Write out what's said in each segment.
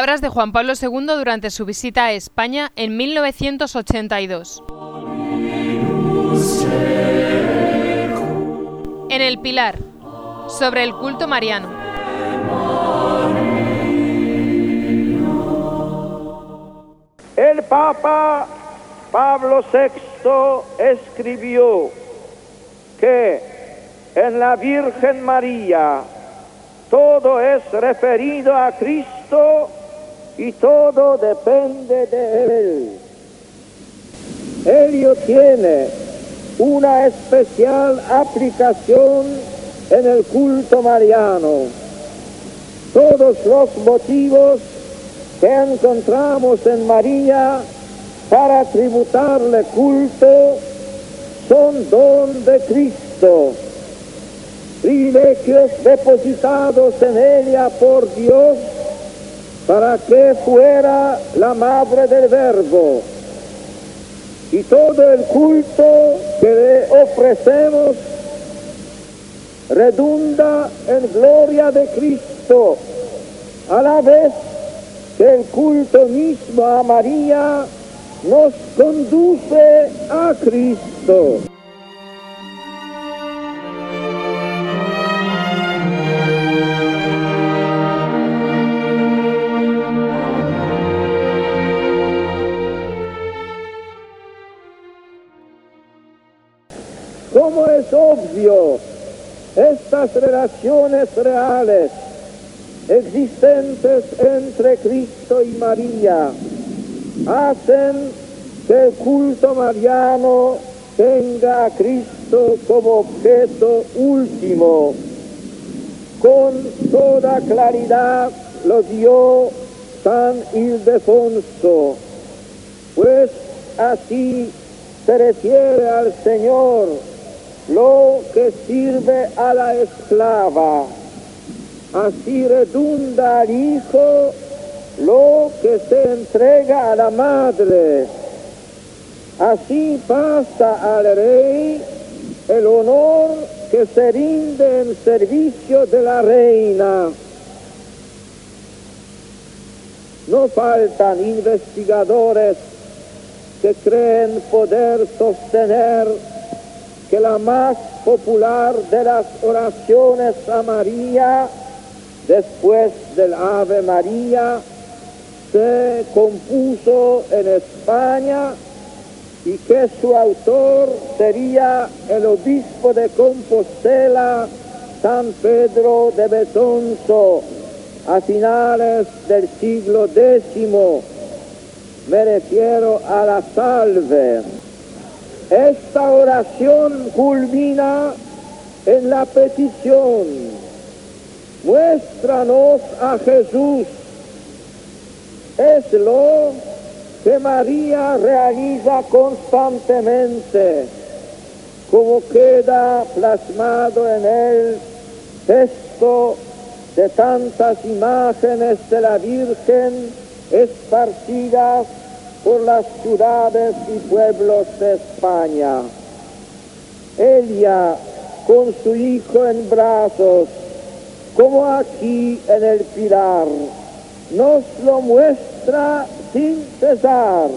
Palabras de Juan Pablo II durante su visita a España en 1982. En el Pilar, sobre el culto mariano. El Papa Pablo VI escribió que en la Virgen María todo es referido a Cristo y todo depende de Él. Ello tiene una especial aplicación en el culto mariano. Todos los motivos que encontramos en María para tributarle culto son don de Cristo privilegios depositados en ella por Dios para que fuera la madre del verbo. Y todo el culto que le ofrecemos redunda en gloria de Cristo, a la vez que el culto mismo a María nos conduce a Cristo. Como es obvio, estas relaciones reales existentes entre Cristo y María hacen que el culto mariano tenga a Cristo como objeto último. Con toda claridad lo dio San Ildefonso, pues así se refiere al Señor lo que sirve a la esclava. Así redunda al hijo lo que se entrega a la madre. Así pasa al rey el honor que se rinde en servicio de la reina. No faltan investigadores que creen poder sostener que la más popular de las oraciones a María, después del Ave María, se compuso en España y que su autor sería el obispo de Compostela, San Pedro de Betonzo, a finales del siglo X. Me refiero a la salve. Esta oración culmina en la petición, muéstranos a Jesús. Es lo que María realiza constantemente, como queda plasmado en el texto de tantas imágenes de la Virgen esparcidas por las ciudades y pueblos de España. Ella con su hijo en brazos, como aquí en el pilar, nos lo muestra sin cesar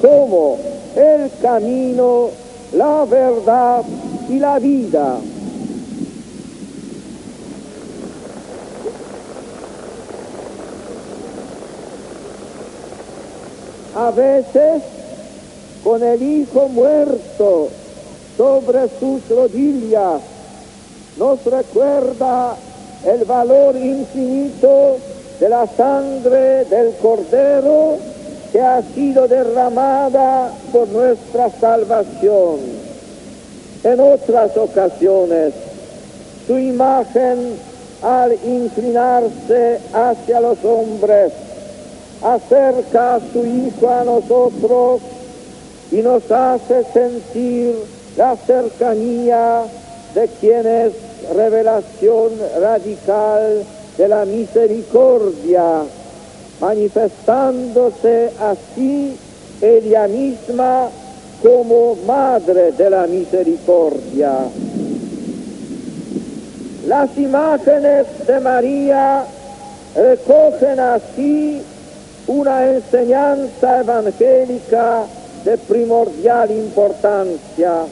como el camino, la verdad y la vida. A veces con el hijo muerto sobre sus rodillas, nos recuerda el valor infinito de la sangre del cordero que ha sido derramada por nuestra salvación. En otras ocasiones, su imagen al inclinarse hacia los hombres acerca a su Hijo a nosotros y nos hace sentir la cercanía de quien es revelación radical de la misericordia, manifestándose así ella misma como Madre de la Misericordia. Las imágenes de María recogen así una enseñanza evangélica de primordial importancia.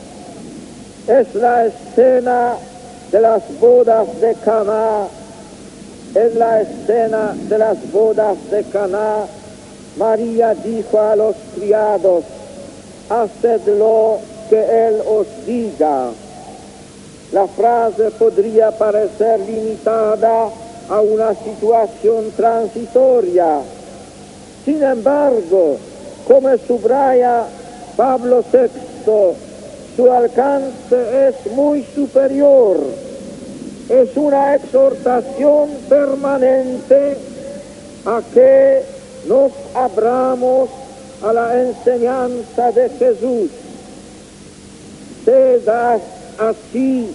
Es la escena de las bodas de Caná. En la escena de las bodas de Caná, María dijo a los criados, haced lo que Él os diga. La frase podría parecer limitada a una situación transitoria. Sin embargo, como subraya Pablo VI, su alcance es muy superior. Es una exhortación permanente a que nos abramos a la enseñanza de Jesús. Se da así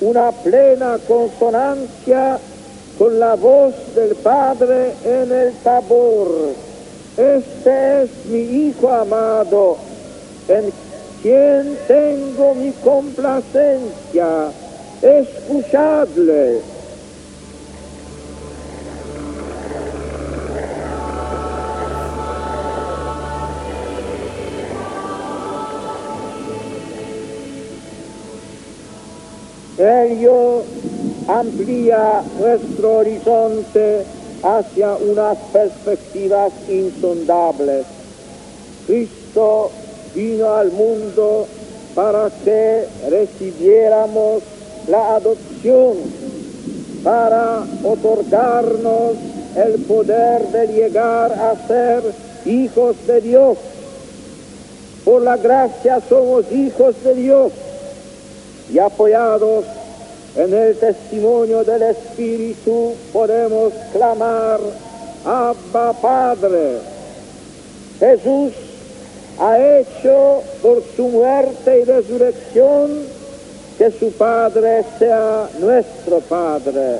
una plena consonancia con la voz del Padre en el tabor. Este es mi Hijo amado, en quien tengo mi complacencia. Escuchadle. Ello amplía nuestro horizonte hacia unas perspectivas insondables. Cristo vino al mundo para que recibiéramos la adopción, para otorgarnos el poder de llegar a ser hijos de Dios. Por la gracia somos hijos de Dios y apoyados en el testimonio del Espíritu podemos clamar, Abba Padre. Jesús ha hecho por su muerte y resurrección que su Padre sea nuestro Padre.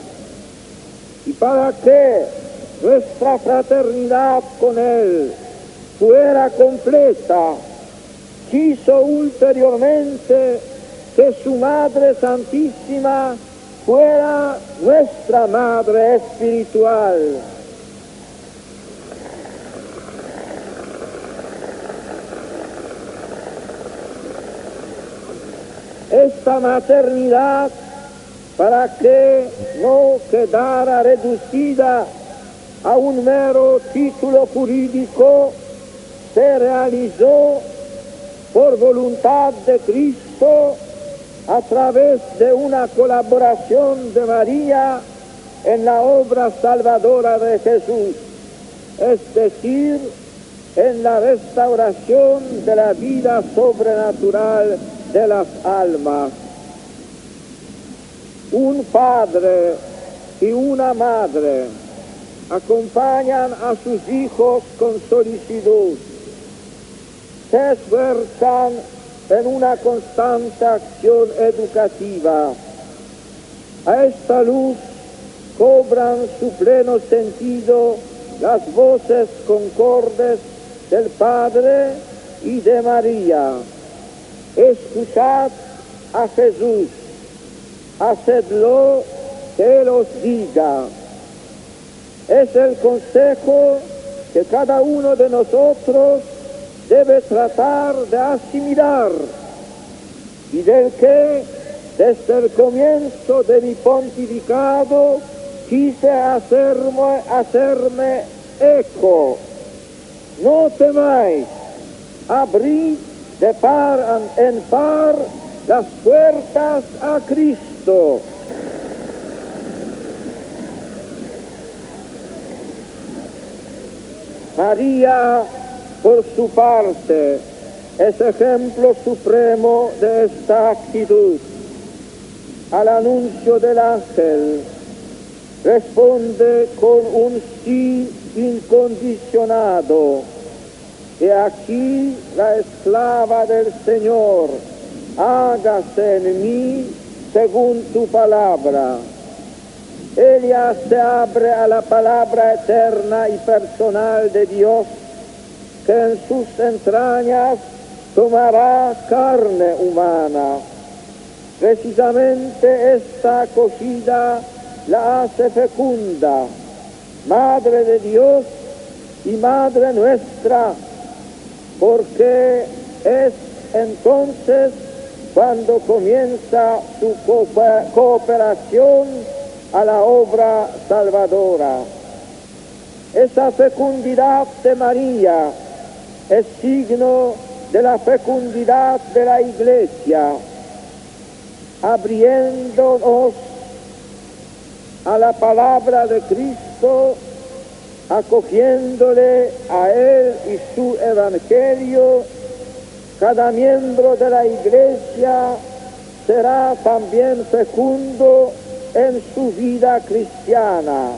Y para que nuestra fraternidad con Él fuera completa, quiso ulteriormente que su Madre Santísima fuera nuestra Madre Espiritual. Esta maternidad para que no quedara reducida a un mero título jurídico, se realizó por voluntad de Cristo a través de una colaboración de María en la obra salvadora de Jesús, es decir, en la restauración de la vida sobrenatural de las almas. Un padre y una madre acompañan a sus hijos con solicitud, se esfuerzan en una constante acción educativa. A esta luz cobran su pleno sentido las voces concordes del Padre y de María. Escuchad a Jesús, hacedlo que Él os diga. Es el consejo que cada uno de nosotros debe tratar de asimilar y del que desde el comienzo de mi pontificado quise hacerme, hacerme eco. No temáis, abrid de par en par las puertas a Cristo. María por su parte, es ejemplo supremo de esta actitud. Al anuncio del ángel, responde con un sí incondicionado. Y aquí la esclava del Señor, hágase en mí según tu palabra. Ella se abre a la palabra eterna y personal de Dios que en sus entrañas tomará carne humana. Precisamente esta acogida la hace fecunda, Madre de Dios y Madre nuestra, porque es entonces cuando comienza su cooperación a la obra salvadora. Esa fecundidad de María es signo de la fecundidad de la Iglesia, abriéndonos a la palabra de Cristo, acogiéndole a Él y su Evangelio, cada miembro de la Iglesia será también fecundo en su vida cristiana.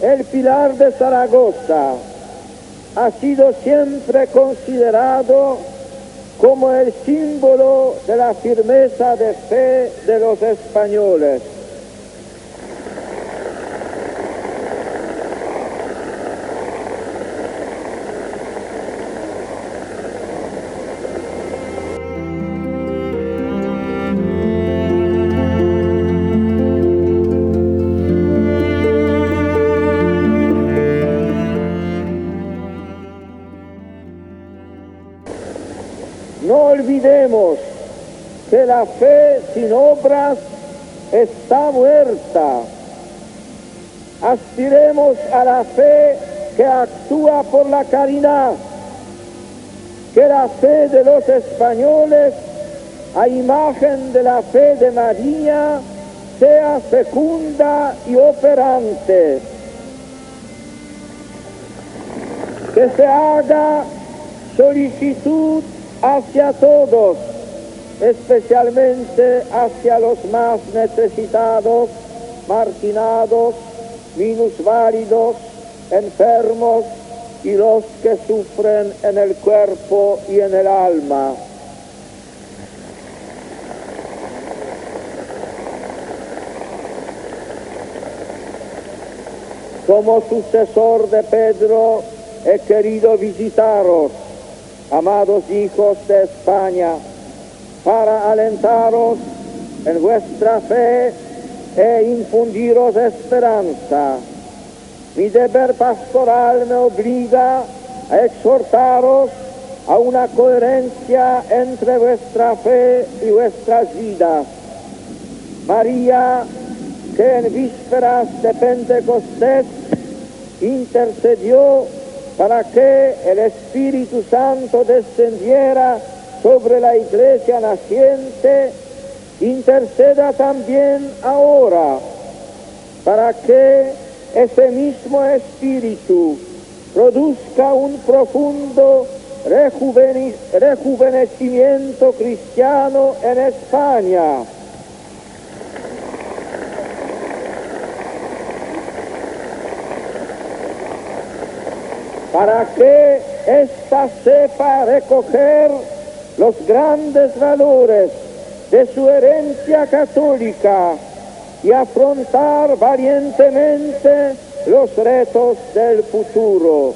El pilar de Zaragoza ha sido siempre considerado como el símbolo de la firmeza de fe de los españoles. Fe sin obras está muerta. Aspiremos a la fe que actúa por la caridad, que la fe de los españoles, a imagen de la fe de María, sea fecunda y operante. Que se haga solicitud hacia todos, especialmente hacia los más necesitados, marginados, minusválidos, enfermos y los que sufren en el cuerpo y en el alma. Como sucesor de Pedro, he querido visitaros amados hijos de España, para alentaros en vuestra fe e infundiros esperanza. Mi deber pastoral me obliga a exhortaros a una coherencia entre vuestra fe y vuestras vidas. María, que en vísperas de Pentecostés intercedió para que el Espíritu Santo descendiera sobre la iglesia naciente, interceda también ahora para que ese mismo Espíritu produzca un profundo rejuvenecimiento cristiano en España. Para que ésta sepa recoger los grandes valores de su herencia católica y afrontar valientemente los retos del futuro.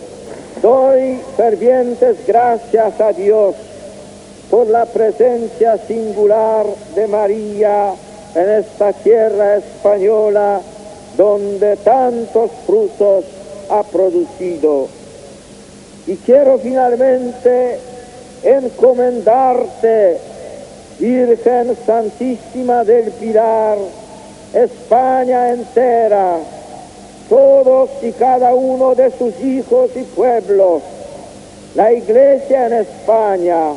Doy fervientes gracias a Dios por la presencia singular de María en esta tierra española donde tantos frutos ha producido. Y quiero finalmente encomendarte, Virgen Santísima del Pilar, España entera, todos y cada uno de sus hijos y pueblos, la Iglesia en España,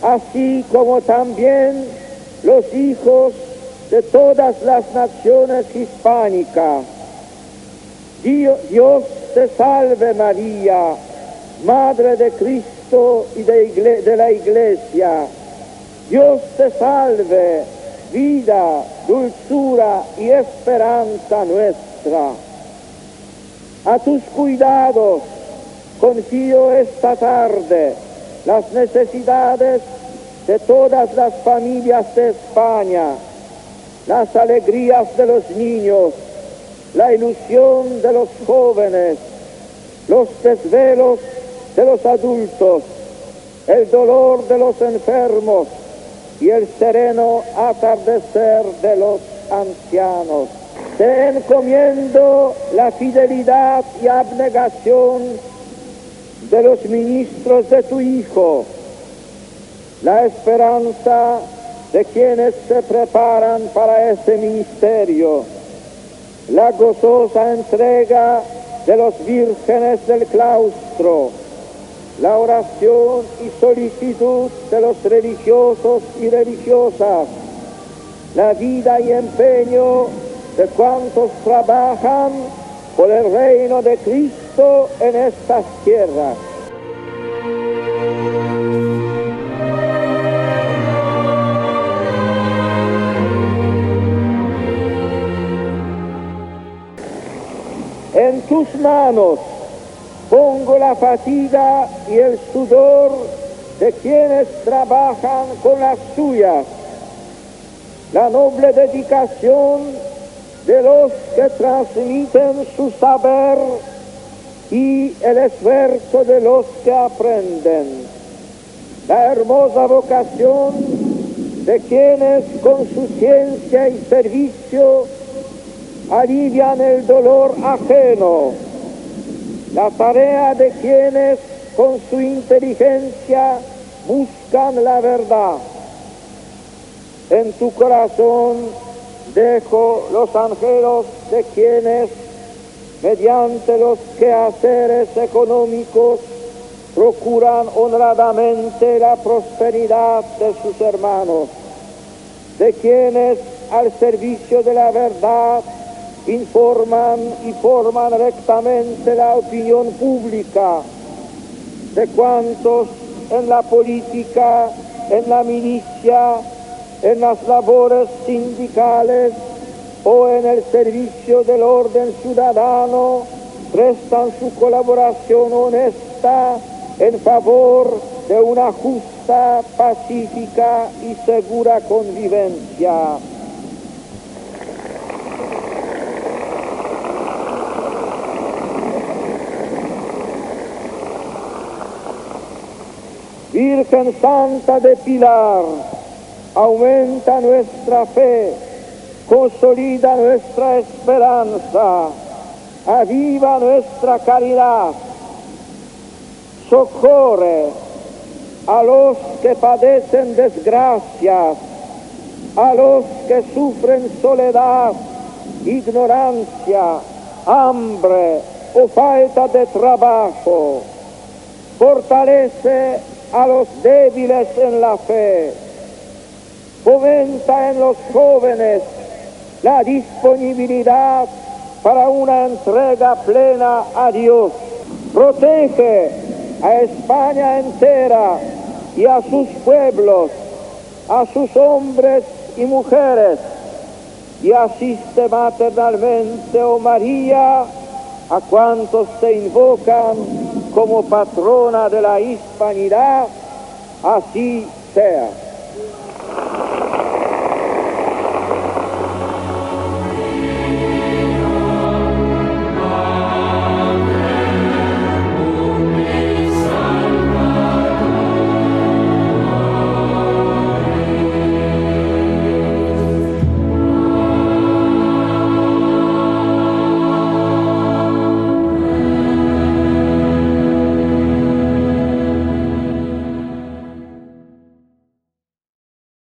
así como también los hijos de todas las naciones hispánicas. Dios, Dios te salve María, Madre de Cristo y de, de, la Iglesia. Dios te salve, vida, dulzura y esperanza nuestra. A tus cuidados confío esta tarde las necesidades de todas las familias de España, las alegrías de los niños, la ilusión de los jóvenes, los desvelos de los adultos, el dolor de los enfermos y el sereno atardecer de los ancianos. te encomiendo la fidelidad y abnegación de los ministros de tu Hijo, la esperanza de quienes se preparan para ese ministerio, la gozosa entrega de los vírgenes del claustro, la oración y solicitud de los religiosos y religiosas, la vida y empeño de cuantos trabajan por el reino de Cristo en estas tierras. En tus manos pongo la fatiga y el sudor de quienes trabajan con las suyas, la noble dedicación de los que transmiten su saber y el esfuerzo de los que aprenden, la hermosa vocación de quienes con su ciencia y servicio alivian el dolor ajeno, la tarea de quienes con su inteligencia buscan la verdad. En tu corazón dejo los ángeles de quienes, mediante los quehaceres económicos, procuran honradamente la prosperidad de sus hermanos, de quienes al servicio de la verdad informan y forman rectamente la opinión pública, de cuantos en la política, en la milicia, en las labores sindicales o en el servicio del orden ciudadano prestan su colaboración honesta en favor de una justa, pacífica y segura convivencia. Virgen Santa de Pilar, aumenta nuestra fe, consolida nuestra esperanza, aviva nuestra caridad, socorre a los que padecen desgracias, a los que sufren soledad, ignorancia, hambre o falta de trabajo. Fortalece a los débiles en la fe. Fomenta en los jóvenes la disponibilidad para una entrega plena a Dios. Protege a España entera y a sus pueblos, a sus hombres y mujeres, y asiste maternalmente, oh María, a cuantos te invocan como patrona de la hispanidad, así sea.